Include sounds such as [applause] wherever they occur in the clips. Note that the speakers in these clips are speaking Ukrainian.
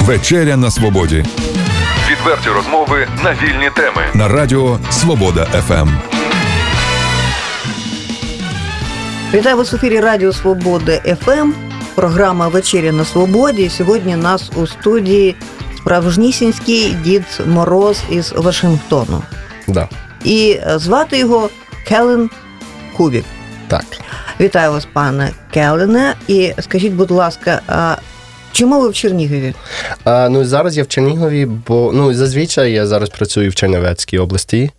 Вечеря на свободі. Відверті розмови на вільні теми на Радіо Свобода ФМ. Вітаю вас в ефірі Радіо Свобода ФМ. Програма Вечеря на свободі. Сьогодні нас у студії справжнісінський дід Мороз із Вашингтону. Да. І звати його Келен Кубік. Так. Вітаю вас, пане Келене. І скажіть, будь ласка, а чому ви в Чернігові? А, ну зараз я в Чернігові, бо ну зазвичай я зараз працюю в Чернівецькій області,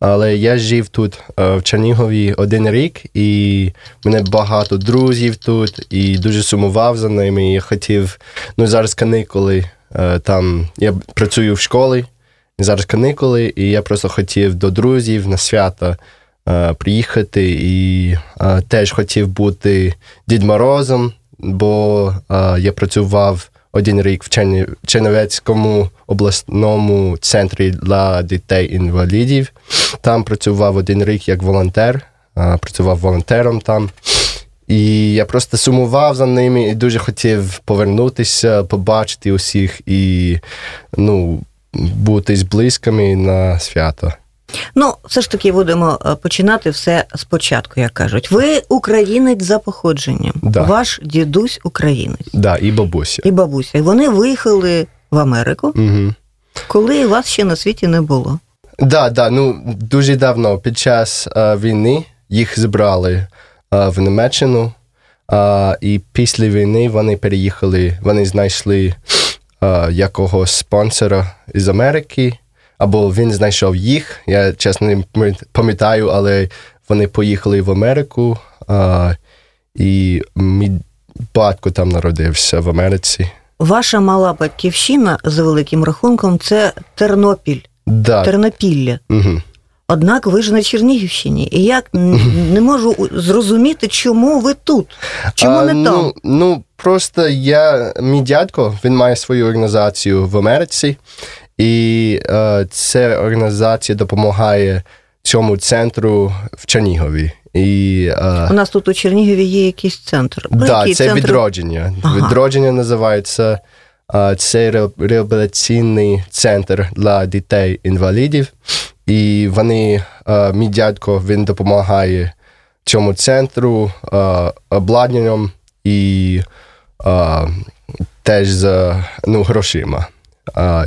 але я жив тут в Чернігові один рік, і мене багато друзів тут, і дуже сумував за ними. І я хотів, ну зараз каникули. Там я працюю в школі, зараз каникули, і я просто хотів до друзів на свято приїхати і теж хотів бути Дід Морозом, бо я працював один рік в Чернівецькому обласному центрі для дітей-інвалідів. Там працював один рік як волонтер, працював волонтером там. І я просто сумував за ними і дуже хотів повернутися, побачити усіх і ну, бути з близькими на свято. Ну, все ж таки будемо починати все спочатку, як кажуть. Ви українець за походженням. Да. Ваш дідусь українець. Да, і бабуся. І бабуся. І вони виїхали в Америку, Угу. коли вас ще на світі не було. Да, да, ну дуже давно під час а, війни їх збрали а, в Німеччину, а, і після війни вони переїхали, вони знайшли а, якогось спонсора із Америки, або він знайшов їх. Я чесно не пам'ятаю, але вони поїхали в Америку, а, і мій батько там народився в Америці. Ваша мала батьківщина за великим рахунком це Тернопіль, Да. Тернопілля. Угу. Однак ви ж на Чернігівщині. І я не можу зрозуміти, чому ви тут. Чому а, не там? Ну, ну просто я, мій дядько, він має свою організацію в Америці, і е, ця організація допомагає цьому центру в Чернігові. І, е, У нас тут у Чернігові є якийсь центр. Ну, да, це центр? відродження. Ага. Відродження називається е, це ре- реабілітаційний центр для дітей-інвалідів. І вони, е, мій дядько, він допомагає цьому центру е, обладнанням і е, теж за ну, грошима.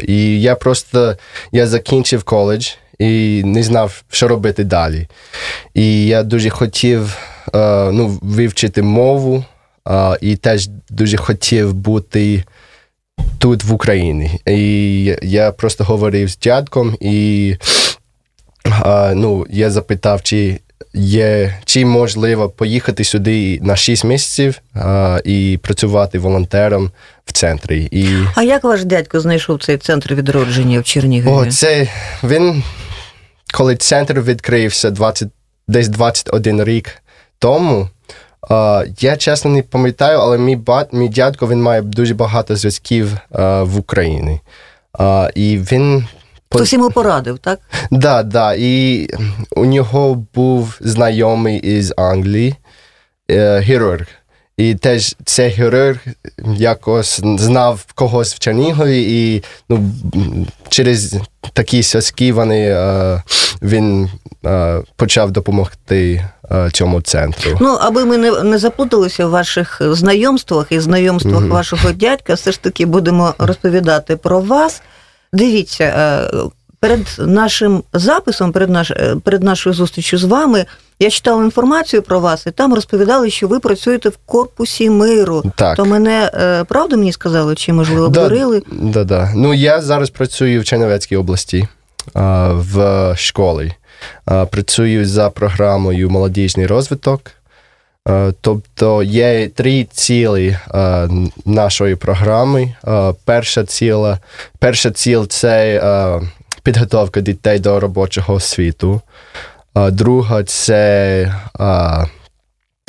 І я просто я закінчив коледж і не знав, що робити далі. І я дуже хотів е, ну, вивчити мову, і теж дуже хотів бути тут в Україні. І я просто говорив з дядьком, і е, ну, я запитав, чи є чи можливо поїхати сюди на 6 місяців е, і працювати волонтером в центрі. І А як ваш дядько знайшов цей центр відродження в Чернігові? о, це він, коли центр відкрився 20, десь 21 рік тому. е, я чесно не пам'ятаю, але мій бат, мій дядько він має дуже багато зв'язків е, в Україні. Е, і він Хтось йому порадив, так? Да, да. І у нього був знайомий із Англії, е, хірург. І теж цей хірург якось знав когось в Чернігові, і ну, через такі зв'язки вони, е, він е, почав допомогти е, цьому центру. Ну, аби ми не, не заплуталися в ваших знайомствах і знайомствах Мгм. вашого дядька, все ж таки будемо розповідати про вас. Дивіться, е, перед нашим записом, перед, наш, е, перед нашою зустрічю з вами, я читала інформацію про вас, і там розповідали, що ви працюєте в корпусі миру. Так. То мене е, правду мені сказали, чи можливо Да, обдурили? Да, да. Ну, я зараз працюю в Чернівецькій області в школі. Працюю за програмою Молодіжний розвиток. А, Тобто є три цілі нашої програми. Перша ціла, перша ціль це підготовка дітей до робочого світу. Друга це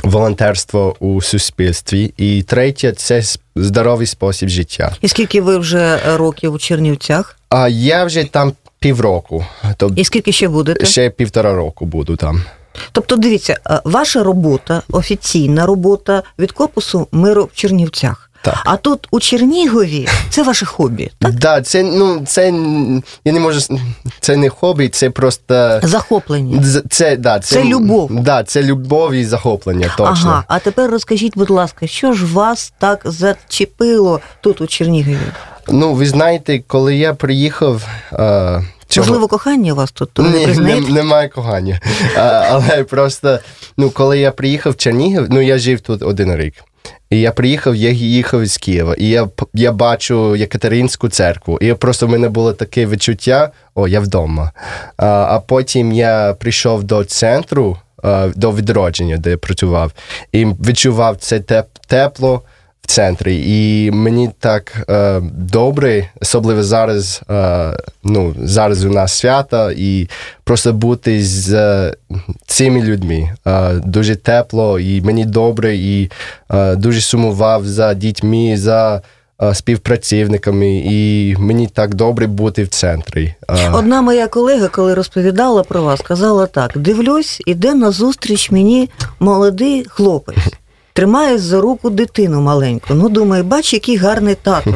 волонтерство у суспільстві. І третє це здоровий спосіб життя. І скільки ви вже років у Чернівцях? Я вже там півроку, тобто І скільки ще будете? ще півтора року буду там. Тобто, дивіться, е, ваша робота, офіційна робота від корпусу миру в Чернівцях. Так. А тут у Чернігові [laughs] це ваше хобі. так? Да, це ну це я не можу це не хобі, це просто захоплення. Це да, це, це любов. Да, це любов і захоплення. Точно. Ага, а тепер розкажіть, будь ласка, що ж вас так зачепило тут у Чернігові? Ну, ви знаєте, коли я приїхав. А... Цього... Можливо, кохання у вас тут Ні, не немає кохання. А, Але просто ну, коли я приїхав в Чернігів, ну я жив тут один рік. І я приїхав, я їхав з Києва, і я я бачу Єкатеринську церкву. І просто в мене було таке відчуття: о, я вдома. А а потім я прийшов до центру, до відродження, де я працював, і відчував це тепло центрі. І мені так е, добре, особливо зараз. Е, ну, зараз у нас свято, і просто бути з е, цими людьми е, дуже тепло, і мені добре, і е, дуже сумував за дітьми. за Співпрацівниками, і мені так добре бути в центрі. Одна моя колега, коли розповідала про вас, сказала так: дивлюсь, іде на зустріч мені молодий хлопець тримає за руку дитину маленьку. Ну, думаю, бач, який гарний тато.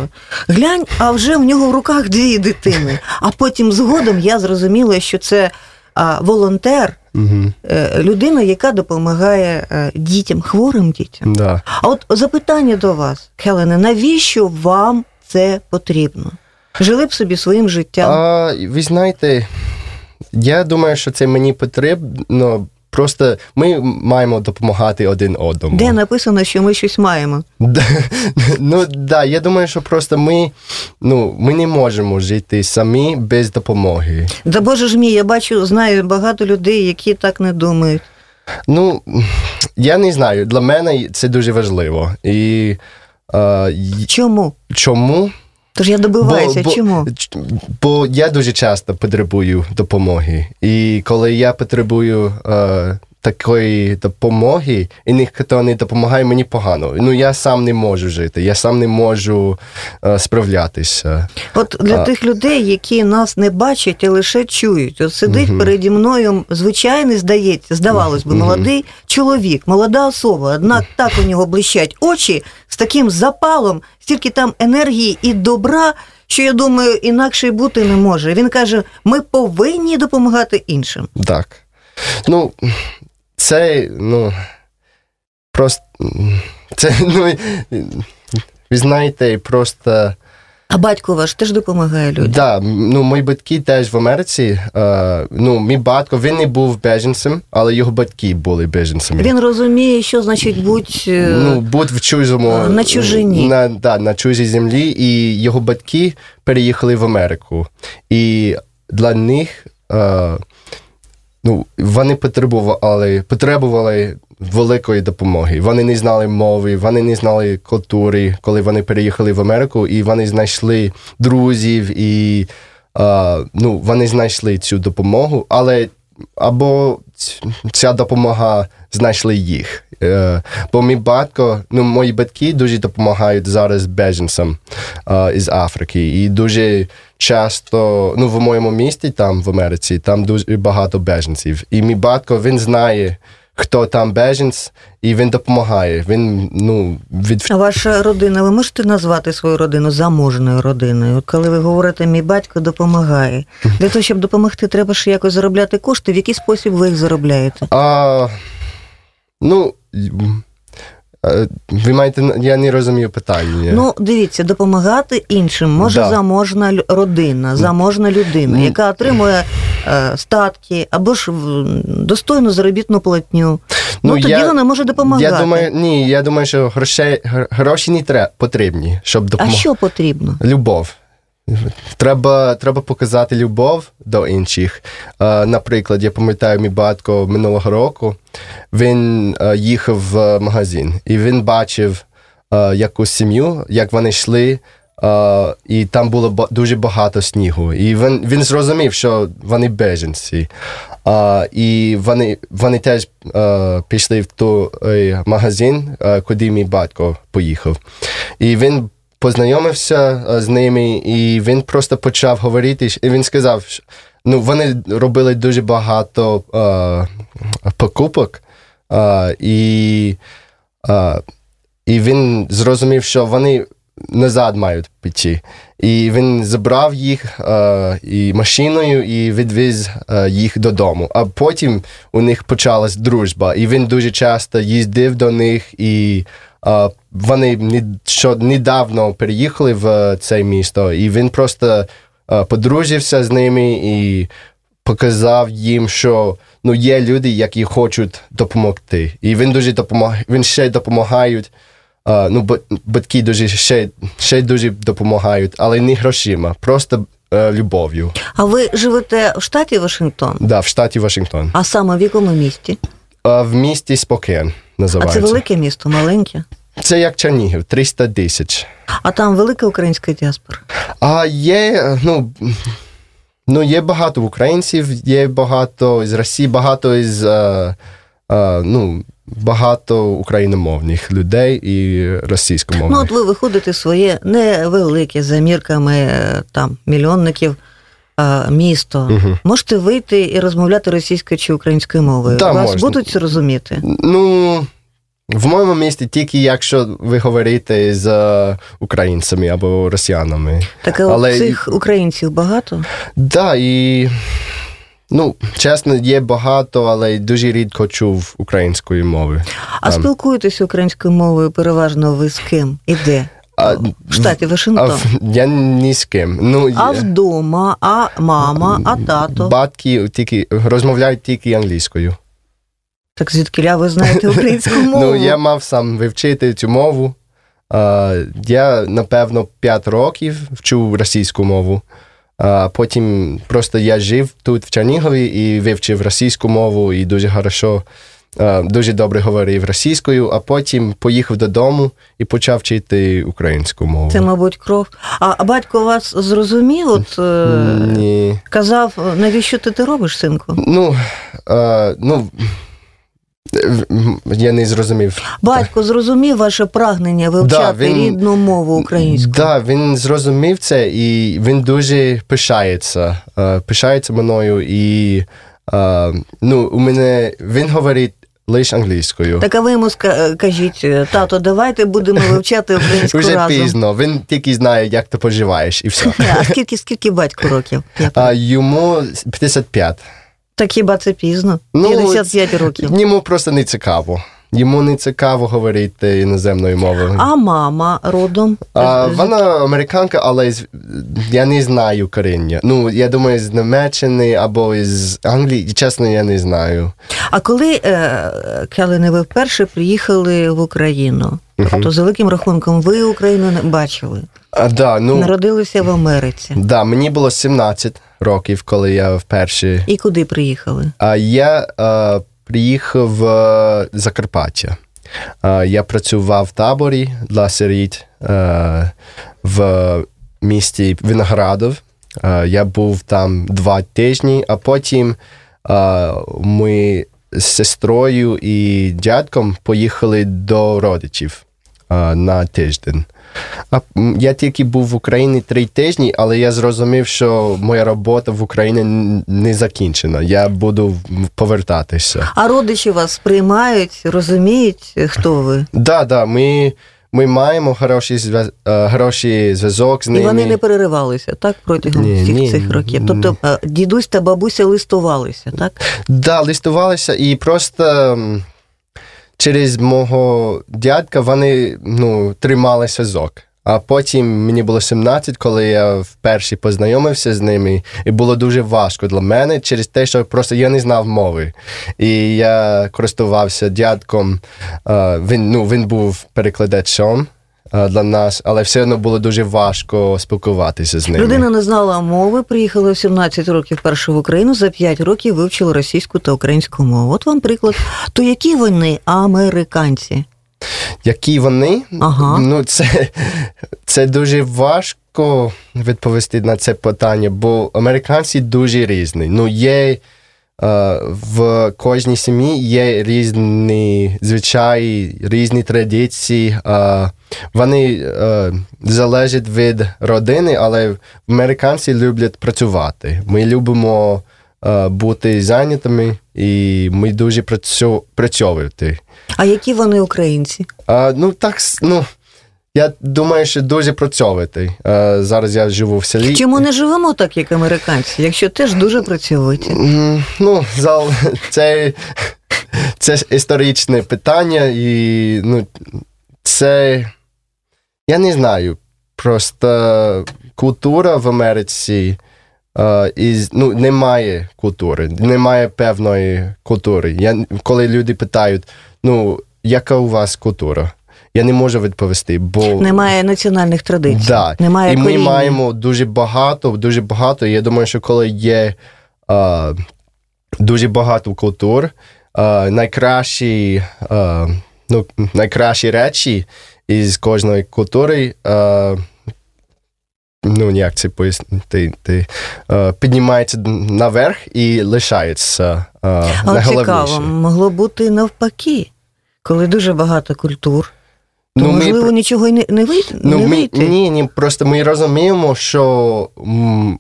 Глянь, а вже в нього в руках дві дитини. А потім згодом я зрозуміла, що це а, волонтер, угу. людина, яка допомагає е, дітям, хворим дітям. Да. А от запитання до вас, Хелене, навіщо вам це потрібно? Жили б собі своїм життям? А, Ви знаєте, я думаю, що це мені потрібно Просто ми маємо допомагати один одному. Де написано, що ми щось маємо? [laughs] Ну да, я думаю, що просто ми ну, ми не можемо жити самі без допомоги. Да Боже ж мій, я бачу, знаю багато людей, які так не думають. Ну, я не знаю. Для мене це дуже важливо. І, а, Чому? Чому? Тож я добиваюся, бо, чому? Бо, бо я дуже часто потребую допомоги. І коли я потребую е, такої допомоги, і ніхто не допомагає мені погано. Ну я сам не можу жити, я сам не можу е, справлятися. От для а... тих людей, які нас не бачать, а лише чують. От сидить угу. переді мною звичайний, здається, здавалось би, молодий угу. чоловік, молода особа. Однак так у нього блищать очі з таким запалом, стільки там енергії і добра. Що я думаю, інакше й бути не може. Він каже: ми повинні допомагати іншим. Так. Ну, це, ну, просто. Це, ну, ви знаєте, просто. А батько ваш теж допомагає людям? Так, да, ну мої батьки теж в Америці. Е, ну, мій батько він не був беженцем, але його батьки були беженцями. Він розуміє, що значить будь е, ну, будь в чужому на чужині. На да, на чужій землі, і його батьки переїхали в Америку. І для них. Е, ну, вони потребували потребували великої допомоги. Вони не знали мови, вони не знали культури, коли вони переїхали в Америку, і вони знайшли друзів, і а, ну, вони знайшли цю допомогу, але або ця допомога знайшли їх. Е, бо мій батько, ну мої батьки дуже допомагають зараз беженцям е, із Африки. І дуже часто, ну в моєму місті, там в Америці, там дуже багато беженців. І мій батько він знає. Хто там беженць, і він допомагає. Він ну від а ваша родина. Ви можете назвати свою родину заможною родиною? Коли ви говорите, мій батько допомагає для того, щоб допомогти, треба ж якось заробляти кошти. В який спосіб ви їх заробляєте? А, Ну ви маєте я не розумію питання. Ну, дивіться, допомагати іншим може да. заможна родина, заможна людина, яка отримує статки або ж достойну заробітну платню. Ну, ну тоді я, вона може допомагати. Я думаю, ні, я думаю, що грошей гроші не треба потрібні, щоб допомогти. А що потрібно? Любов. Треба треба показати любов до інших. Наприклад, я пам'ятаю, мій батько минулого року він їхав в магазин і він бачив якусь сім'ю, як вони йшли, і там було дуже багато снігу. І він він зрозумів, що вони беженці. І вони вони теж пішли в той магазин, куди мій батько поїхав. І він познайомився е, з ними, і він просто почав говорити. І він сказав, що ну, вони робили дуже багато е, покупок, е, і е, і він зрозумів, що вони назад мають піти. І він забрав їх е, і машиною і відвіз е, їх додому. А потім у них почалась дружба, і він дуже часто їздив до них, і е, вони що недавно переїхали в це місто, і він просто е, подружився з ними і показав їм, що ну, є люди, які хочуть допомогти. І він дуже допомагає, він ще допомагають. Ну, батьки дуже ще ще дуже допомагають, але не грошима, просто uh, любов'ю. А ви живете в штаті Вашингтон? Так, да, в штаті Вашингтон. А саме в якому місті? Uh, в місті Спокен називається. А це велике місто, маленьке? Це як Чернігів, 300 тисяч. А там велика українська діаспора? А є, ну. Ну, є багато українців, є багато з Росії, багато. А, а, ну, багато україномовних людей і російськомовних. Ну, от ви виходите своє невелике за мірками е, там мільйонників місто. Угу. Можете вийти і розмовляти російською чи українською мовою. Да, Вас можна. будуть розуміти? Ну. В моєму місті тільки якщо ви говорите з е, українцями або росіянами. Так Але... цих українців багато? Так, да, і Ну, чесно, є багато, але дуже рідко чув української мови. А um, спілкуєтесь українською мовою переважно ви з ким і де? А, в штаті Вашингтон? А, я ні з ким. Ну, А вдома, а мама, а тато? Батьки тільки розмовляють тільки англійською. Так звідки ви знаєте українську [laughs] мову? Ну, я мав сам вивчити цю мову. Я, напевно, 5 років вчу російську мову. А Потім просто я жив тут в Чернігові і вивчив російську мову і дуже хорошо, дуже добре говорив російською, а потім поїхав додому і почав вчити українську мову. Це, мабуть, кров. А батько вас зрозумів? От е, Ні. казав, навіщо ти це робиш, синку? Ну, а, ну я не зрозумів. Батько зрозумів ваше прагнення вивчати да, він, рідну мову українську. Так, да, він зрозумів це і він дуже пишається. Uh, пишається мною. І uh, ну, у мене він говорить. Лише англійською. Так а ви йому кажіть, тато, давайте будемо вивчати українську Вже разом. пізно. Він тільки знає, як ти поживаєш, і все. [laughs] А скільки скільки батько років? А, Йому 55. Так хіба це пізно? Ну, 55 років. Йому просто не цікаво. Йому не цікаво говорити іноземною мовою. А мама родом? А, Вона американка, але я не знаю коріння. Ну, я думаю, з Німеччини або з Англії, чесно, я не знаю. А коли е, Келени, ви вперше приїхали в Україну, uh то за великим рахунком ви Україну не бачили? А, да, ну, Народилися в Америці. Да, мені було 17 років, коли я вперше. І куди приїхали? А я а, приїхав в Закарпаття. А, я працював в таборі для сиріт а, в місті Виноградов. А, я був там два тижні, а потім ми з сестрою і дядьком поїхали до родичів на тиждень. А я тільки був в Україні три тижні, але я зрозумів, що моя робота в Україні не закінчена. Я буду повертатися. А родичі вас приймають, розуміють, хто ви? Да, да, ми. Ми маємо хороший зв'яз... Е, хороший зв'язок з ними. І вони не переривалися, так, протягом ні, всіх ні, цих років. Тобто е, дідусь та бабуся листувалися, так? Так, да, листувалися і просто через мого дядька вони ну, тримали зв'язок. А потім мені було 17, коли я вперше познайомився з ними, і було дуже важко для мене через те, що просто я не знав мови. І я користувався дядком. Він ну, він був перекладачом для нас, але все одно було дуже важко спілкуватися з ними. Людина не знала мови, приїхала в 17 років перше в Україну, за 5 років вивчила російську та українську мову. От вам приклад. То які вони американці? Які вони? Ага. Ну, це, це дуже важко відповісти на це питання, бо американці дуже різні. Ну, є в кожній сім'ї є різні звичаї, різні традиції. Вони залежать від родини, але американці люблять працювати. Ми любимо бути зайнятими і ми дуже працьовувати. А які вони українці? А, Ну, так, ну. Я думаю, що дуже працьовитий. Зараз я живу в селі. Чому не живемо так, як американці, якщо теж дуже працьовиті? Ну, [laughs] це це історичне питання, і ну, це я не знаю. Просто культура в Америці uh, із, ну, немає культури, немає певної культури. Я, Коли люди питають, ну, яка у вас культура? Я не можу відповісти, бо немає національних традицій. Да. Немає І коріння. ми маємо дуже багато, дуже багато. Я думаю, що коли є uh, дуже багато культур, uh, найкращі, ну, найкращі речі із кожної культури. Ну, як це пояснити, ти, піднімається наверх і лишається найголовніше. цікаво, могло бути навпаки, коли дуже багато культур, то, ну, можливо, ми, нічого й не, не вийти? Ну, не ми, вийти. Ні, ні, просто ми розуміємо, що м,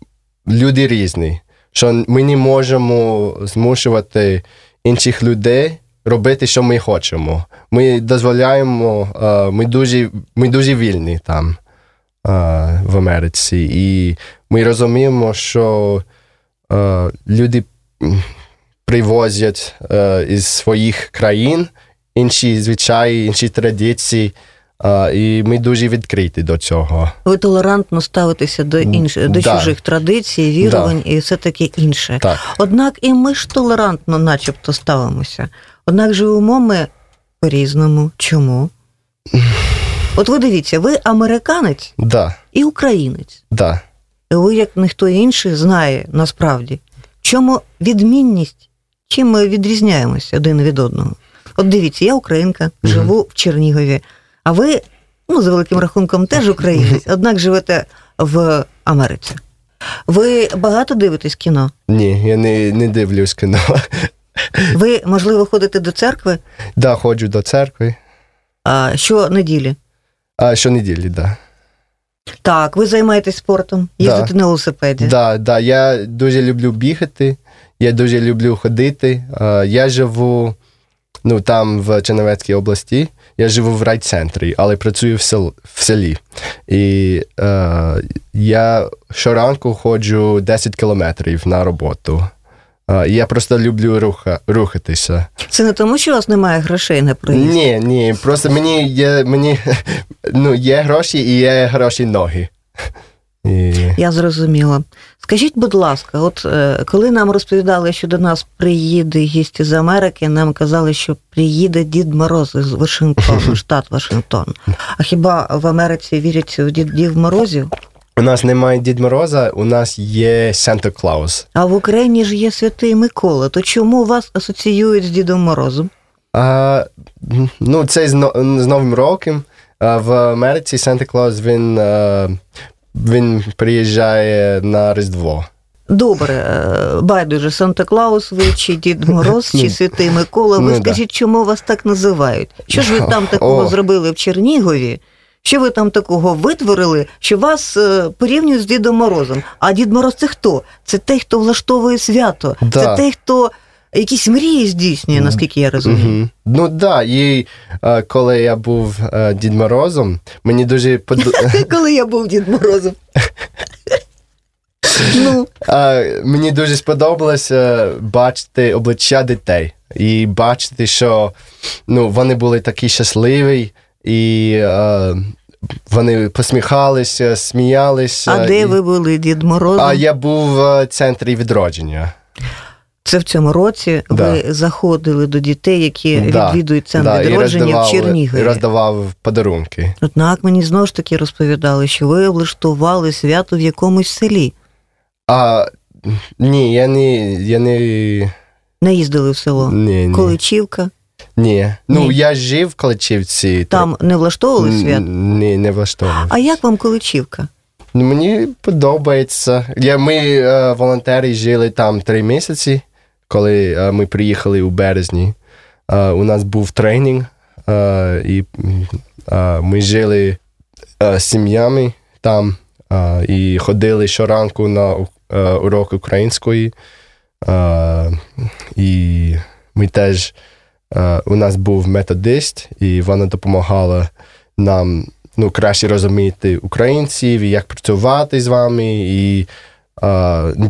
люди різні, що ми не можемо змушувати інших людей робити, що ми хочемо. Ми дозволяємо, е, ми дуже, ми дуже вільні там в Америці. І ми розуміємо, що люди привозять із своїх країн інші звичаї, інші традиції. Uh, і ми дуже відкриті до цього. Ви толерантно ставитеся до інших до да. чужих традицій, вірувань да. і все таке інше. Так. Однак і ми ж толерантно, начебто, ставимося. Однак живемо ми по-різному. Чому? [laughs] От ви дивіться, ви американець да. і українець. Да. Ви, як ніхто інший, знає насправді, чому відмінність, чим ми відрізняємося один від одного. От дивіться, я українка, живу в Чернігові, а ви, ну, за великим рахунком, теж українець, однак живете в Америці. Ви багато дивитесь кіно? Ні, я не не дивлюсь кіно. Ви, можливо, ходите до церкви? Так, да, ходжу до церкви. А що неділі? А щонеділі, так. Да. Так, ви займаєтесь спортом, їздите да. на велосипеді. Так, да, да, я дуже люблю бігати, я дуже люблю ходити. Я живу ну, там, в Черновецькій області, я живу в райцентрі, але працюю в, сел, в селі. І е, я щоранку ходжу 10 кілометрів на роботу. Я просто люблю руха, рухатися. Це не тому, що у вас немає грошей на проїзд? Ні, ні. Просто мені є мені, [laughs] ну, є гроші і є гроші ноги. І... Я зрозуміла. Скажіть, будь ласка, от е, коли нам розповідали, що до нас приїде гість з Америки, нам казали, що приїде Дід Мороз з Вашингтону, [laughs] штат Вашингтон. А хіба в Америці вірять в Дідів Морозів? У нас немає Дід Мороза, у нас є Санта Клаус. А в Україні ж є Святий Микола. То чому вас асоціюють з Дідом Морозом? А, Ну, це з, з Новим роком. В Америці Санта Клаус він, він приїжджає на Різдво. Добре, е, байдуже, Санта Клаус, ви чи Дід Мороз, чи Святий Микола. Ви ну, скажіть, чому вас так називають? Що ж ви там такого зробили в Чернігові? Що ви там такого витворили, що вас е, порівнюють з Дідом Морозом? А Дід Мороз це хто? Це той, хто влаштовує свято, да. це той, хто якісь мрії здійснює, наскільки я розумію. Угу. Ну так, да. і е, коли я був е, Дід Морозом, мені дуже подобається. [laughs] Коли я був Дід Морозом. [laughs] Ну. Мені дуже сподобалося бачити обличчя дітей і бачити, що ну, вони були такі щасливі і е, вони посміхалися, сміялися. А де і... ви були, Дід Мороз? А я був в центрі відродження. Це в цьому році да. ви заходили до дітей, які да. відвідують центр да. відродження в Чернігові. І роздавав подарунки. Однак мені знову ж таки розповідали, що ви облаштували свято в якомусь селі. А ні, я не я не... Не їздили в село. Ні, ні. Количівка. Ні. Ну, Ні. я жив в Каличівці. Там не влаштовували свят? Ні, не влаштовували. А як вам Каличівка? Ну, Мені подобається. Я, Ми е, волонтери жили там три місяці, коли е, ми приїхали у березні. Е, у нас був тренінг, е, і ми жили сім'ями там і ходили щоранку на урок української. І ми теж у нас був методист, і вона допомагала нам ну, краще розуміти українців, і як працювати з вами, і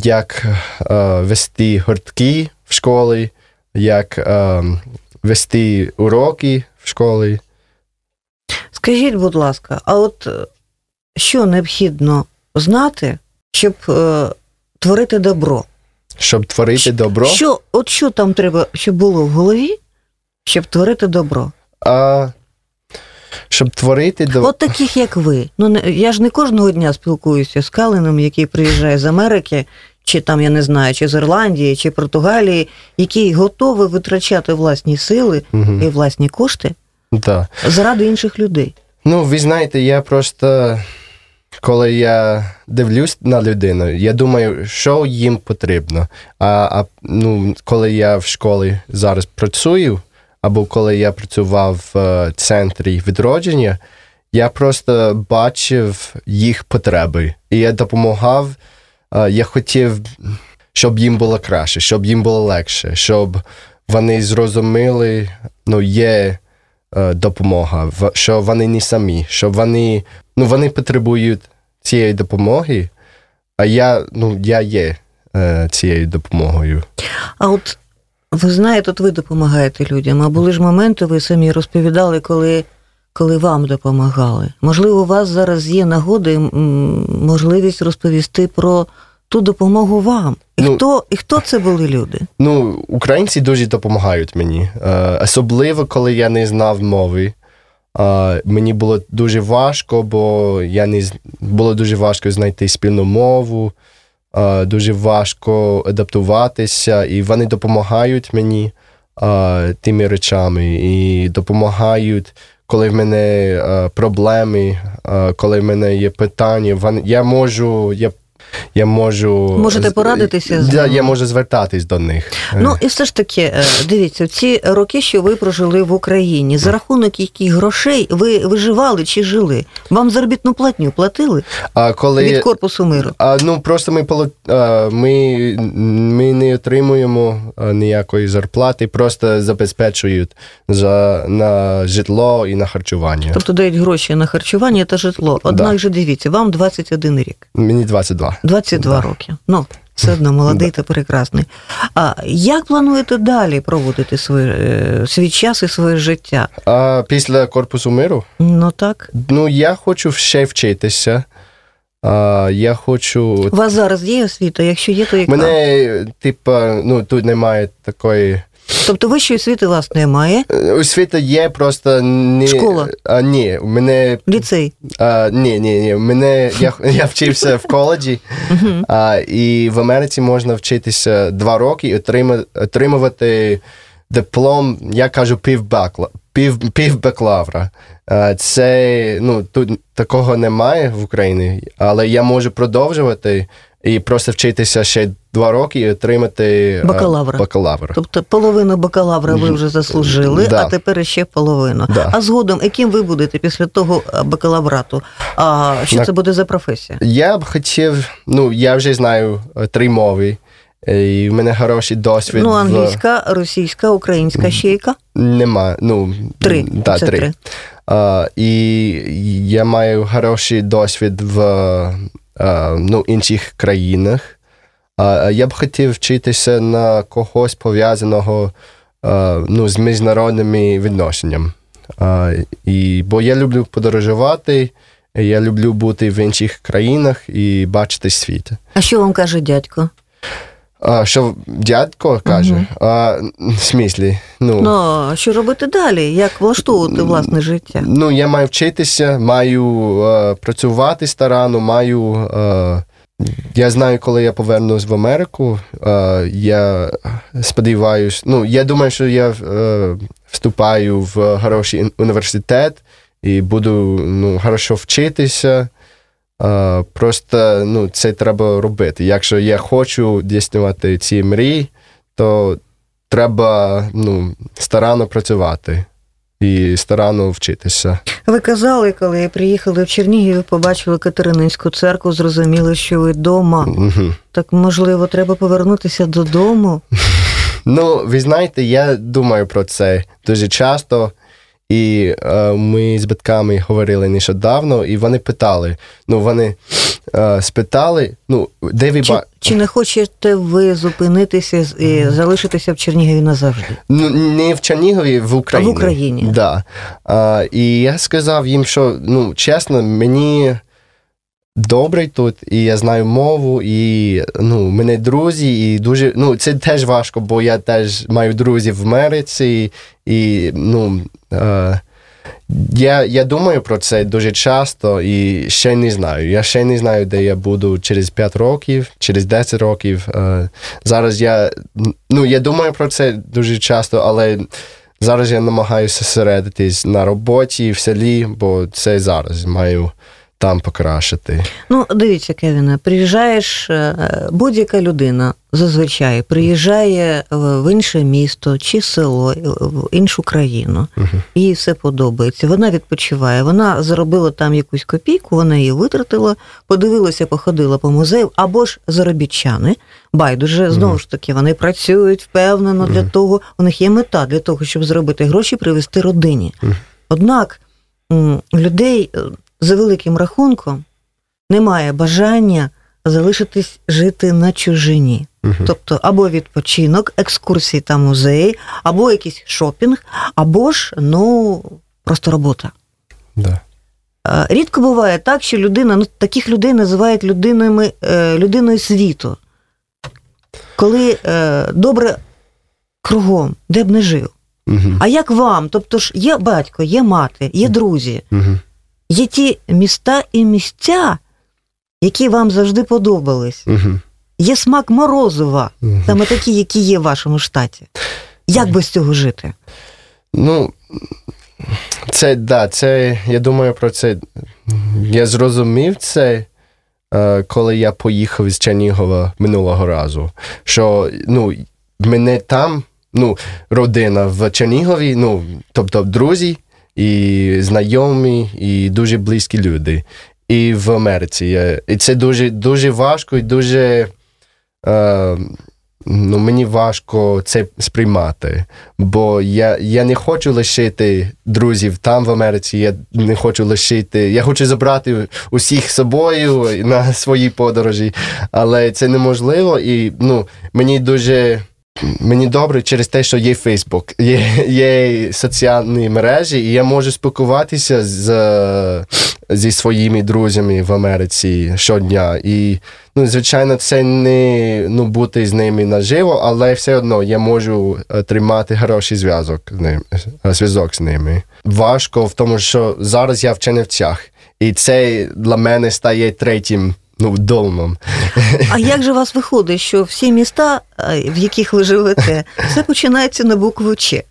як вести гуртки в школі, як вести уроки в школі. Скажіть, будь ласка, а от е, що необхідно знати, щоб е, творити добро? Щоб творити Щ, добро? Що, От що там треба, щоб було в голові, щоб творити добро? А, Щоб творити добро. От таких, як ви. Ну, Я ж не кожного дня спілкуюся з Калином, який приїжджає з Америки, чи там, я не знаю, чи з Ірландії, чи Португалії, який готовий витрачати власні сили угу. і власні кошти да. заради інших людей. Ну, ви знаєте, я просто. Коли я дивлюсь на людину, я думаю, що їм потрібно. А а ну, коли я в школі зараз працюю, або коли я працював в центрі відродження, я просто бачив їх потреби. І я допомагав я хотів, щоб їм було краще, щоб їм було легше, щоб вони зрозуміли, ну, є е, допомога, що вони не самі, що вони ну, вони потребують цієї допомоги, а я ну, я є е, цією допомогою. А от ви знаєте, от ви допомагаєте людям, а були ж моменти, ви самі розповідали, коли коли вам допомагали. Можливо, у вас зараз є нагода і можливість розповісти про ту допомогу вам. І ну, хто і хто це були люди? Ну, українці дуже допомагають мені, е, особливо коли я не знав мови. Е, мені було дуже важко, бо я не було дуже важко знайти спільну мову, дуже важко адаптуватися, і вони допомагають мені тими речами і допомагають коли в мене е, проблеми, е, коли в мене є питання, я можу. я я можу можете порадитися з да, я можу звертатись до них. Ну і все ж таки, е, дивіться, ці роки, що ви прожили в Україні, за рахунок яких грошей ви виживали чи жили? Вам заробітну платню платили а коли від корпусу миру? А ну просто ми ми, ми не отримуємо ніякої зарплати, просто забезпечують за на житло і на харчування. Тобто дають гроші на харчування та житло. Однак да. же дивіться, вам 21 рік. Мені 22. 22 да. роки. Ну, все одно молодий та прекрасний. А як плануєте далі проводити свій, е, свій час і своє життя? А Після корпусу миру? Ну так. Ну, я хочу ще вчитися. А, Я хочу. У вас зараз є освіта? Якщо є, то яка? Мене, типа, ну тут немає такої Тобто вищої освіти у вас немає? Е, освіта є, просто не школа. А, Ні, у мене ліцей. А, Ні, ні, ні. Мене я [laughs] я вчився в коледжі, а, і в Америці можна вчитися два роки і отримувати диплом, я кажу, півбакла. Пів, півбаклавра. Це ну тут такого немає в Україні, але я можу продовжувати і просто вчитися ще два роки і отримати бакалавра. бакалавр. Тобто половину бакалавра ви вже заслужили, да. а тепер ще половину. Да. А згодом, яким ви будете після того бакалаврату? А що На... це буде за професія? Я б хотів, ну я вже знаю три мови. І в мене хороший досвід. Ну, англійська, в... російська, українська ще яка? Нема. Ну, Три. Да, три. три. А, І я маю хороший досвід в ну, інших країнах. Я б хотів вчитися на когось пов'язаного ну, з міжнародними відношеннями. І, Бо я люблю подорожувати, я люблю бути в інших країнах і бачити світ. А що вам каже дядько? А, Що дядько каже? Угу. А, В смислі? Ну, ну, що робити далі? Як влаштовувати власне життя? Ну, я маю вчитися, маю а, працювати старано, маю. А, я знаю, коли я повернусь в Америку. А, я сподіваюся, ну, я думаю, що я а, вступаю в хороший університет і буду ну, хорошо вчитися. Просто ну, це треба робити. Якщо я хочу дійснювати ці мрії, то треба ну, старанно працювати і старанно вчитися. Ви казали, коли приїхали в Чернігів, побачили Катерининську церкву, зрозуміли, що ви вдома. Угу. Так можливо, треба повернутися додому. [laughs] Ну, ви знаєте, я думаю про це дуже часто. І е, ми з батьками говорили нещодавно, і вони питали. Ну, вони е, спитали, ну, де ви чи, ба... чи не хочете ви зупинитися і залишитися в Чернігові назавжди? Ну, не в Чернігові, в Україні. В Україні. Да. Е, І я сказав їм, що ну, чесно, мені добре тут, і я знаю мову, і ну, мене друзі, і дуже. Ну, це теж важко, бо я теж маю друзів в Америці, і ну. Е, я я думаю про це дуже часто і ще не знаю. Я ще не знаю, де я буду через 5 років, через 10 років. Е, зараз я ну, я думаю про це дуже часто, але зараз я намагаюся зосередитись на роботі в селі, бо це зараз маю там покращити. Ну, дивіться, Кевіне, приїжджаєш, е, будь-яка людина зазвичай приїжджає в інше місто чи село, е, в іншу країну, uh їй все подобається. Вона відпочиває, вона заробила там якусь копійку, вона її витратила, подивилася, походила по музею, або ж заробітчани. Байдуже, знову ж таки, вони працюють впевнено для того, у них є мета для того, щоб зробити гроші, привезти родині. Однак людей е, за великим рахунком немає бажання залишитись жити на чужині. Тобто або відпочинок, екскурсії та музеї, або якийсь шопінг, або ж ну, просто робота. Да. Рідко буває так, що людина, ну таких людей називають людинами, е, людиною світу. Коли е, добре кругом, де б не жив. Угу. А як вам? Тобто ж є батько, є мати, є друзі. Угу є ті міста і місця, які вам завжди подобались. Угу. Є смак морозова, угу. саме такі, які є в вашому штаті. Як без цього жити? Ну, це да, це, я думаю про це. Я зрозумів це, е, коли я поїхав з Чернігова минулого разу. Що ну, мене там, ну, родина в Чернігові, ну, тобто друзі, і знайомі, і дуже близькі люди. І в Америці. І це дуже дуже важко і дуже. Е, ну, Мені важко це сприймати, бо я я не хочу лишити друзів там в Америці. Я не хочу лишити. Я хочу забрати усіх з собою на свої подорожі, але це неможливо. І ну, мені дуже Мені добре через те, що є Фейсбук, є є соціальні мережі, і я можу спілкуватися з, зі своїми друзями в Америці щодня. І, ну, звичайно, це не ну, бути з ними наживо, але все одно я можу е, тримати хороший зв'язок з ними, е, зв'язок з ними. Важко в тому, що зараз я в Чернівцях, і це для мене стає третім ну, домом. А як же у вас виходить, що всі міста, в яких ви живете, все починається на букву Ч?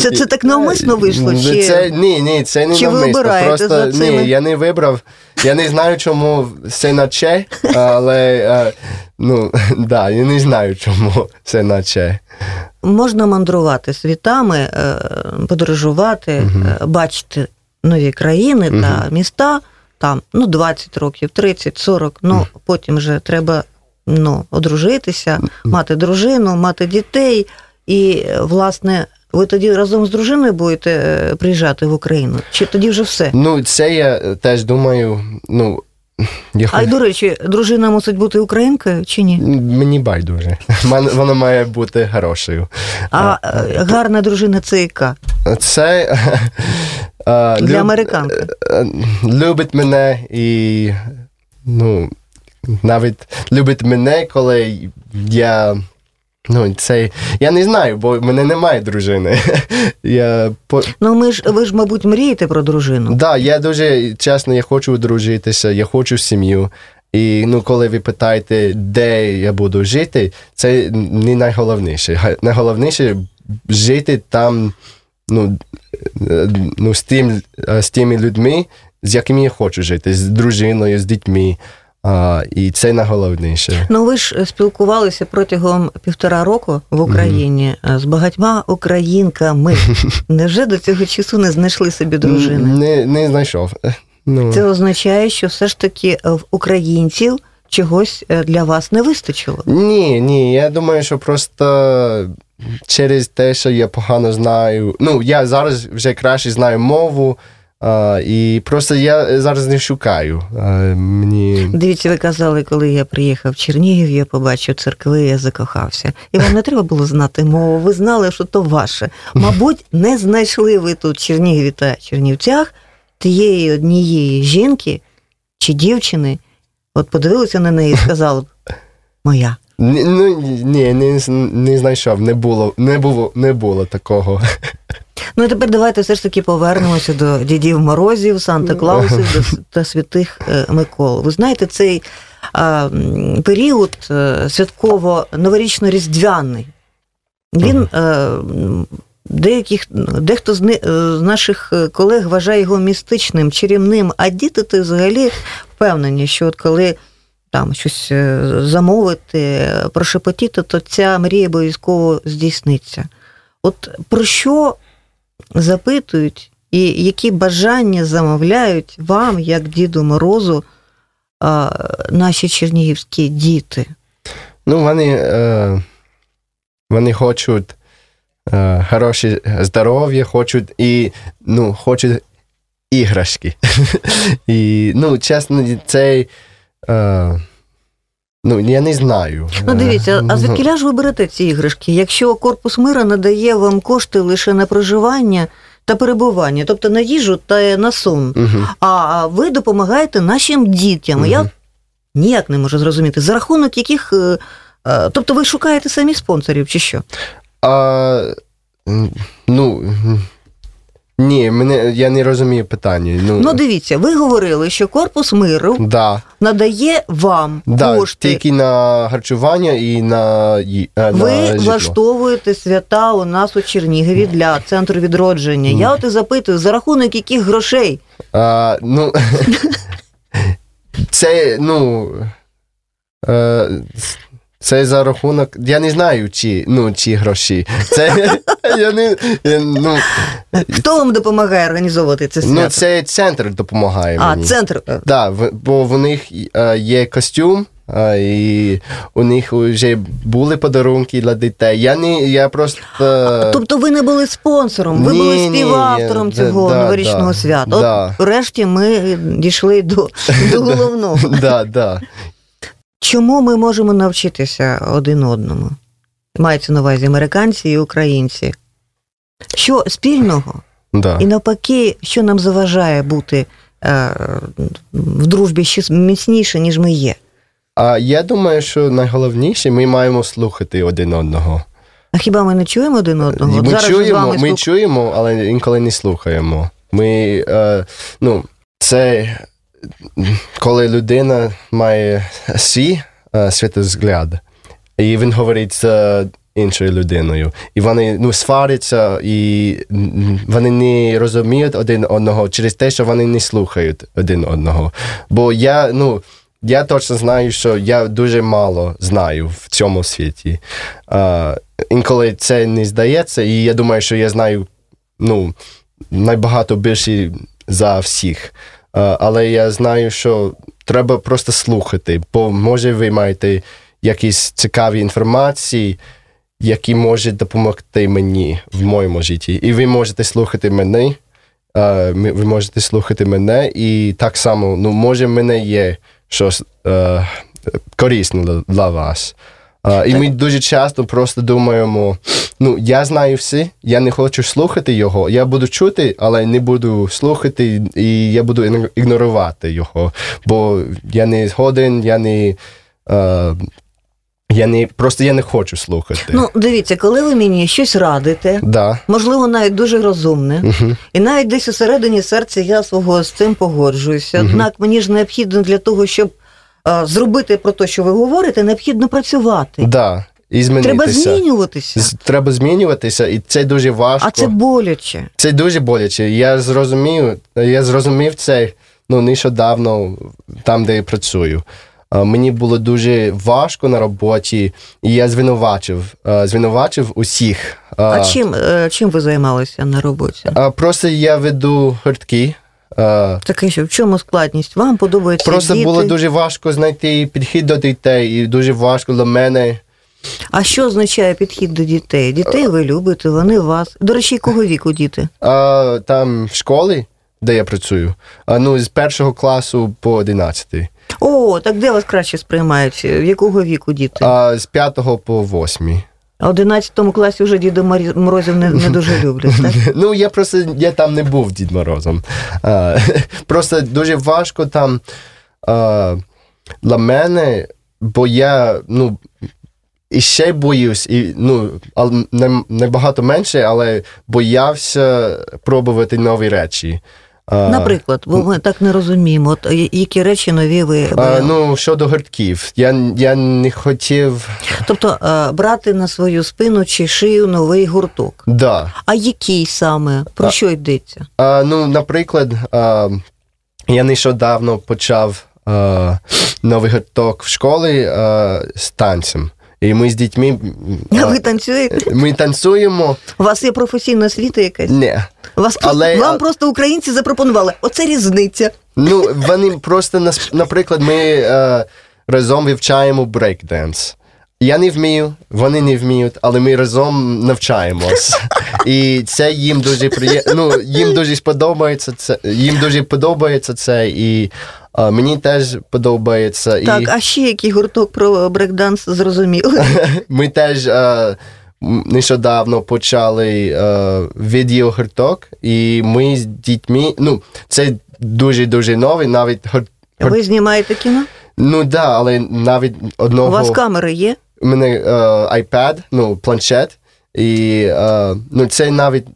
Це це так навмисно вийшло? чи... Це, Ні, ні, це не чи навмисно. Ви Просто за цими? ні, я не вибрав. Я не знаю, чому це на Че, але ну, [laughs] да, я не знаю, чому це на Че. Можна мандрувати світами, е, подорожувати, угу. бачити нові країни угу. та міста там ну 20 років, 30, 40, ну потім вже треба ну, одружитися, мати дружину, мати дітей. І, власне, ви тоді разом з дружиною будете е, приїжджати в Україну? Чи тоді вже все? Ну, це я теж думаю. ну... [laughs] Я а й до речі, дружина мусить бути українкою чи ні? Мені байдуже. [laughs] Вона має бути хорошою. А гарна дружина це яка? Це [laughs] для люб... американки. Е, любить мене і ну, навіть любить мене, коли я. Ну, це я не знаю, бо в мене немає дружини. [laughs] Я по... Ну, ми ж ви ж, мабуть, мрієте про дружину. Так, да, я дуже чесно, я хочу одружитися, я хочу сім'ю. І ну, коли ви питаєте, де я буду жити, це не найголовніше. Найголовніше жити там, ну, ну, з тим, з тими людьми, з якими я хочу жити, з дружиною, з дітьми. А, І це найголовніше. Ну ви ж спілкувалися протягом півтора року в Україні mm-hmm. з багатьма українками. [laughs] Невже до цього часу не знайшли собі дружини? Не не знайшов. Ну. Це означає, що все ж таки в українців чогось е, для вас не вистачило? Ні, ні. Я думаю, що просто через те, що я погано знаю. Ну, я зараз вже краще знаю мову. А, І просто я зараз не шукаю. А, мені... Дивіться, ви казали, коли я приїхав в Чернігів, я побачив церкви, я закохався. І вам не треба було знати мову. Ви знали, що то ваше. Мабуть, не знайшли ви тут в Чернігові та Чернівцях тієї однієї жінки чи дівчини. От подивилися на неї і сказали б, моя. Ні, ну, ні, не, не знайшов, не було, не було, не було такого. Ну і тепер давайте все ж таки повернемося до дідів Морозів, Санта Клаусів та святих е, Микол. Ви знаєте, цей а, період е, святково-новорічно-різдвяний. Він а, е, деяких, дехто з, не, з наших колег вважає його містичним, чарівним, а діти то взагалі впевнені, що от коли там щось замовити, прошепотіти, то ця мрія обов'язково здійсниться. От про що запитують, і які бажання замовляють вам, як Діду Морозу, наші чернігівські діти? Ну, вони е, вони хочуть е, хороше здоров'я, хочуть і ну, хочуть іграшки. [laughs] І, ну, чесно, цей. Е, Ну, я не знаю. Ну, дивіться, а звідки ж ви берете ці іграшки? Якщо корпус мира надає вам кошти лише на проживання та перебування, тобто на їжу та на сон, угу. а ви допомагаєте нашим дітям. Угу. Я ніяк не можу зрозуміти, за рахунок яких. Е, е, тобто ви шукаєте самі спонсорів, чи що? А, Ну, ні, мене я не розумію питання. Ну ну дивіться, ви говорили, що корпус миру да. надає вам да, кошти. тільки на харчування і на е, на Ви житло. влаштовуєте свята у нас у Чернігові для центру відродження. Mm. Я от і запитую, за рахунок яких грошей? А, Ну [laughs] це ну. Е, це за рахунок. Я не знаю, чи ну, чи гроші. Це [laughs] я не, я, ну, Хто вам допомагає організовувати це ну, свято? Ну, це центр допомагає. А, мені. центр. Да, бо в них е, є костюм. І у них вже були подарунки для дітей. Я не я просто. Тобто ви не були спонсором, ви ні, були співавтором ні, цього да, новорічного да, свята. Да. От врешті ми дійшли до до [laughs] головного. Да, да. Чому ми можемо навчитися один одному? Мається на увазі американці і українці. Що спільного? Да. І навпаки, що нам заважає бути е, в дружбі ще міцніше, ніж ми є? А я думаю, що найголовніше ми маємо слухати один одного. А хіба ми не чуємо один одного? Ми Зараз чуємо, ми слух... чуємо, але інколи не слухаємо. Ми, е, ну, це коли людина має свій е, світозгляд, і він говорить з іншою людиною, і вони ну, сваряться, і вони не розуміють один одного через те, що вони не слухають один одного. Бо я, ну. Я точно знаю, що я дуже мало знаю в цьому світі. А, Інколи це не здається, і я думаю, що я знаю ну, найбагато більше за всіх. Але я знаю, що треба просто слухати, бо може ви маєте якісь цікаві інформації, які можуть допомогти мені в моєму житті. І ви можете слухати мене, ви можете слухати мене, і так само, ну, може, мене є щось е, корисне для вас. І ми дуже часто просто думаємо: ну, я знаю все, я не хочу слухати його. Я буду чути, але не буду слухати, і я буду ігнорувати його. Бо я не згоден, я не. Uh, я не просто я не хочу слухати. Ну, дивіться, коли ви мені щось радите, да. можливо, навіть дуже розумне, uh і навіть десь усередині серця я свого з цим погоджуюся. Однак мені ж необхідно для того, щоб зробити про те, що ви говорите, необхідно працювати. Да. І змінитися. Треба змінюватися. Треба змінюватися, і це дуже важко. А це боляче. Це дуже боляче. Я зрозумів, я зрозумів це ну, нещодавно там, де я працюю. Мені було дуже важко на роботі, і я звинувачив звинувачив усіх. А чим е, чим ви займалися на роботі? Просто я веду гуртки Таке що в чому складність? Вам подобається Просто діти? було дуже важко знайти підхід до дітей, і дуже важко для мене. А що означає підхід до дітей? Дітей ви любите, вони вас. До речі, якого віку діти? А, Там в школі, де я працюю, а, ну, з першого класу по 11. О, так де вас краще сприймають? В якого віку діти? А з 5 по 8. А в 11 класі вже Діда Морозів не, не дуже люблять, так? [laughs] Ну, я просто я там не був Дід Морозом. А, [laughs] просто дуже важко там а, для мене, бо я ну, ще боюсь, і, ну, набагато менше, але боявся пробувати нові речі. Наприклад, бо ми так не розуміємо, от які речі нові ви. ну, щодо гуртків, я, я не хотів. Тобто е, брати на свою спину чи шию новий гурток. Да. А який саме? Про А- що йдеться? А, ну, наприклад, а, я нещодавно почав а, новий гурток в школі а, з танцем. І ми з дітьми а, Ви танцюєте? ми танцюємо. У вас є професійна освіта якась? Ні. Вас Але- вам просто українці запропонували. Оце різниця. Ну, вони просто, нас- наприклад, ми е, разом вивчаємо брейкденс. Я не вмію, вони не вміють, але ми разом навчаємось. І це їм дуже приємно. Ну, їм дуже сподобається це. Їм дуже подобається це, і е, мені теж подобається. Так, і а ще який гурток про брейкданс зрозуміли? [laughs] ми теж е, нещодавно почали е, відеогурток, і ми з дітьми. Ну, це дуже-дуже новий, навіть гур- Ви знімаєте кіно? Ну да, але навіть одного У вас камери є? у мене е, iPad, ну, планшет, і е, ну, це навіть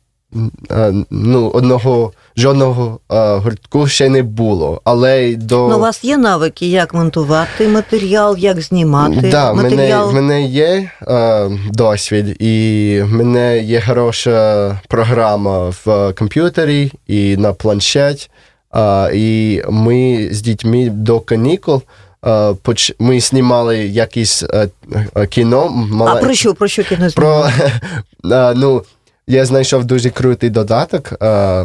е, ну, одного жодного е, гуртку ще не було. Але до Ну, у вас є навики, як монтувати матеріал, як знімати да, в мене, мене є е, досвід, і в мене є хороша програма в комп'ютері і на планшет. Е, і ми з дітьми до канікул. поч- Ми знімали якесь кіно. А про що? Про що кіно знімати? про [laughs] ну, я знайшов дуже крутий додаток е,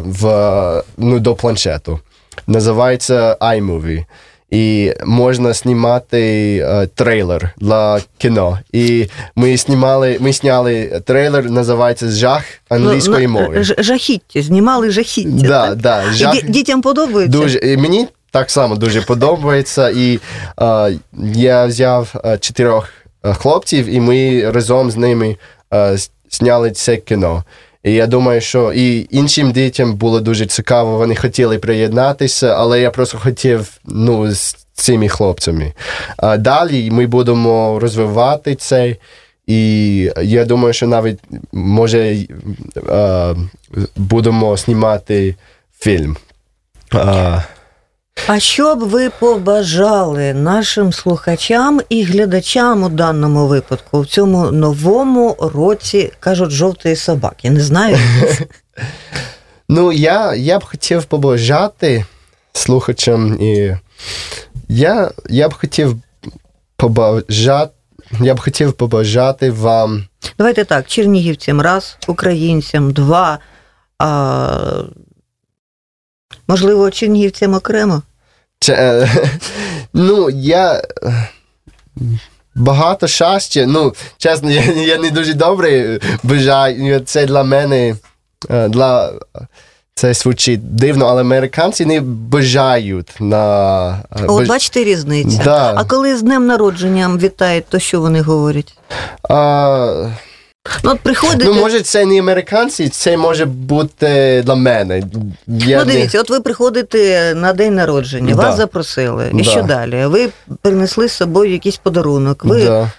в, ну, до планшету. Називається iMovie. І можна знімати е, трейлер для кіно. І ми знімали, ми зняли трейлер, називається Жах англійської Ну, мови. Жахіття, знімали жахіття. Да, так? да, І жах... ді- дітям подобається? Дуже і мені так само дуже подобається. І е, я взяв е, чотирьох е, хлопців, і ми разом з ними е, зняли це кіно. І я думаю, що і іншим дітям було дуже цікаво, вони хотіли приєднатися, але я просто хотів ну, з цими хлопцями. А далі ми будемо розвивати це. І я думаю, що навіть може будемо знімати фільм. Е, А що б ви побажали нашим слухачам і глядачам у даному випадку в цьому новому році кажуть жовтої собаки? Не знаю. [laughs] Ну, я, я б хотів побажати слухачам, і я, я б хотів побажати, я б хотів побажати вам. Давайте так, чернігівцям раз, українцям два. А, можливо, чернігівцям окремо. Це, е, [laughs] ну, я е, багато щастя. Ну, чесно, я, я не дуже добре бажаю. Це для мене. е, Для, це звучить дивно, але американці не бажають на. От баж- бачите різницю. Да. А коли з днем народженням вітають, то що вони говорять? А, Ну, от приходите. Ну, може, це не американці, це може бути для мене. Я Ну, дивіться, от ви приходите на день народження, Да. вас запросили. І Да. що далі? Ви принесли з собою якийсь подарунок, ви Да.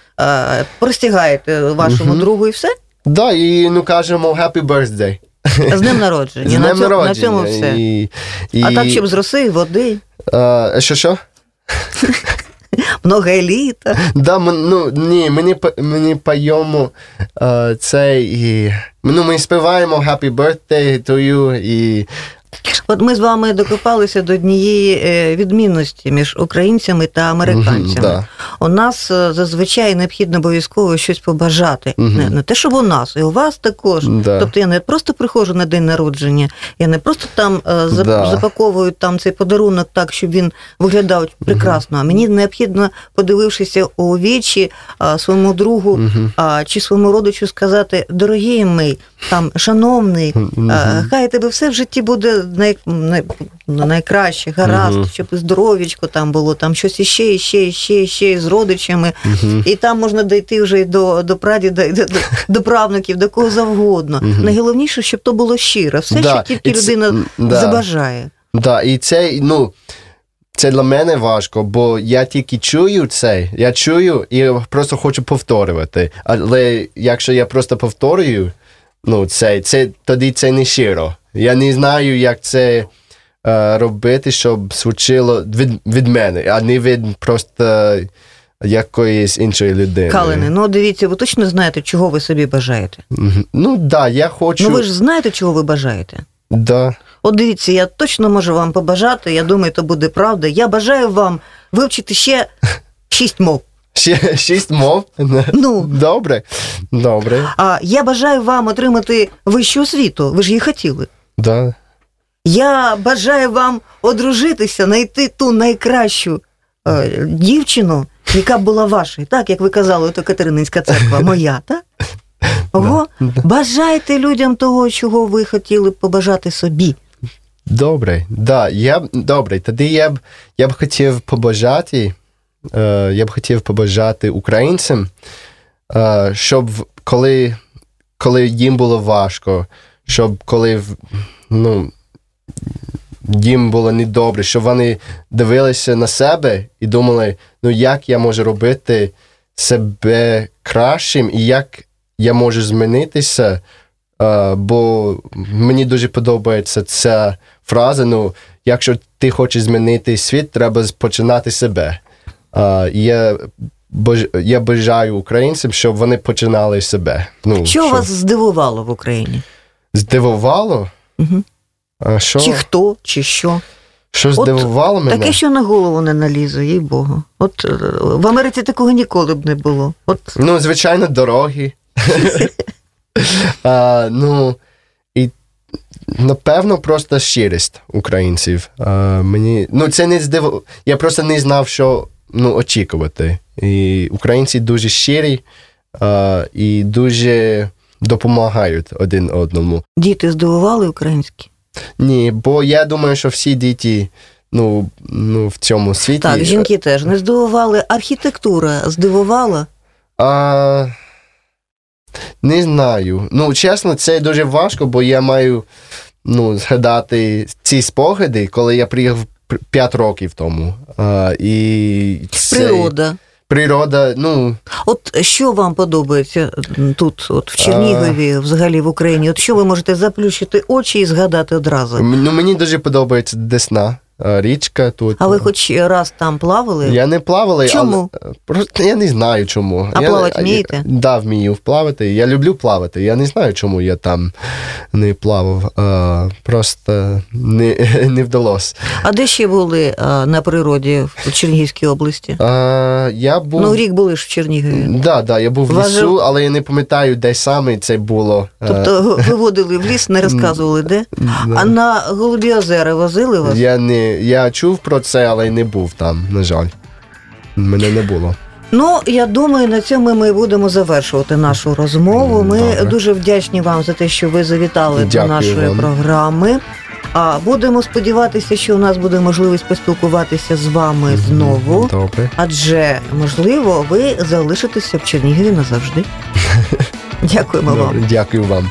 е, простягаєте вашому Мгм. другу і все? да, і ну кажемо happy birthday. З днем народження. З на, цьому, народження. на цьому все. І, і, А так, щоб з роси, води, а, що що? [laughs] [laughs] много еліта. Да, ну, ні, мені, мені по-йому це і ну, ми співаємо happy birthday to you і От ми з вами докопалися до однієї е, відмінності між українцями та американцями. Да. У нас е, зазвичай необхідно обов'язково щось побажати. Мгм. Не, не те, щоб у нас, і у вас також. Да. Тобто я не просто приходжу на день народження, я не просто там е, запаковую там цей подарунок так, щоб він виглядав прекрасно. А мені необхідно, подивившися у вічі своєму другу чи своєму родичу, сказати: дорогий мій, там, шановний, Мгм. хай тебе все в житті буде най, най, ну, найкраще, гаразд, Мгм. щоб здоров'ячко там було, там щось іще, іще, іще, іще з родичами. Мгм. І там можна дійти вже до, до прадіда, до, до, до правнуків, до кого завгодно. Мгм. Найголовніше, щоб то було щиро. Все, Да, що тільки це- людина да. забажає. Да, і це, ну, це для мене важко, бо я тільки чую це, я чую і просто хочу повторювати. Але якщо я просто повторюю, ну, це, це тоді це не щиро. Я не знаю, як це е, робити, щоб звучило від, від мене, а не від просто якоїсь іншої людини. Калини, ну дивіться, ви точно знаєте, чого ви собі бажаєте? Ну так, да, я хочу. Ну ви ж знаєте, чого ви бажаєте? да. От дивіться, я точно можу вам побажати, я думаю, то буде правда. Я бажаю вам вивчити ще шість мов. Ще шість мов. Ну. Добре. Добре. А я бажаю вам отримати вищу освіту. Ви ж її хотіли. Да. Я бажаю вам одружитися, знайти ту найкращу е, дівчину, яка була вашою, так як ви казали, ото Катерининська церква моя, [laughs] так? Ого, бажайте людям того, чого ви хотіли б побажати собі. Добре, да, я б добре. Тоді я б я б хотів побажати, я б хотів побажати українцям, е, щоб коли, коли їм було важко, щоб коли ну, їм було недобре, щоб вони дивилися на себе і думали, ну як я можу робити себе кращим і як я можу змінитися. Е, бо мені дуже подобається ця фраза. Ну, якщо ти хочеш змінити світ, треба починати себе. Е, і я, баж, я бажаю українцям, щоб вони починали себе. Ну, Що щоб вас здивувало в Україні? здивувало? Угу. А що, Чи хто, чи що? що От мене? Таке, що на голову не налізе, їй Богу. От е, в Америці такого ніколи б не було. От Ну, звичайно, дороги. а, ну, і напевно, просто щирість українців. А, мені, ну, це не здив... Я просто не знав, що ну, очікувати. І українці дуже щирі а, і дуже допомагають один одному. діти здивували українські. Ні, бо я думаю, що всі діти ну, ну, в цьому світі. Так, жінки теж не здивували. Архітектура здивувала. А, не знаю. Ну, чесно, це дуже важко, бо я маю ну, згадати ці спогади, коли я приїхав 5 років тому. А, і це, Природа. Природа, ну, От що вам подобається тут, от в Чернігові, взагалі в Україні? От що ви можете заплющити очі і згадати одразу? ну мені дуже подобається Десна, річка тут. А ви хоч раз там плавали? Я не плавала, Чому? але просто я не знаю чому. А я, плавати вмієте? Я, да, вмію плавати. Я люблю плавати. Я не знаю, чому я там не плавав. А, просто не, [laughs] не вдалося. А де ще були а, на природі в Чернігівській області? А, я був. Ну, рік були ж в Чернігові. Да, да, я був в Вас же- лісу, але я не пам'ятаю, де саме це було. Тобто [laughs] виводили в ліс, не розказували де. да. А на Голубі озера возили вас? я, не, я чув про це, але не був там, на жаль. Мене не було. Ну, я думаю, на цьому ми будемо завершувати нашу розмову. Ми Добре. дуже вдячні вам за те, що ви завітали до нашої вам. програми. А будемо сподіватися, що у нас буде можливість поспілкуватися з вами знову. Добре. Адже можливо, ви залишитеся в Чернігові назавжди. [laughs] Дякуємо вам. Дякую вам.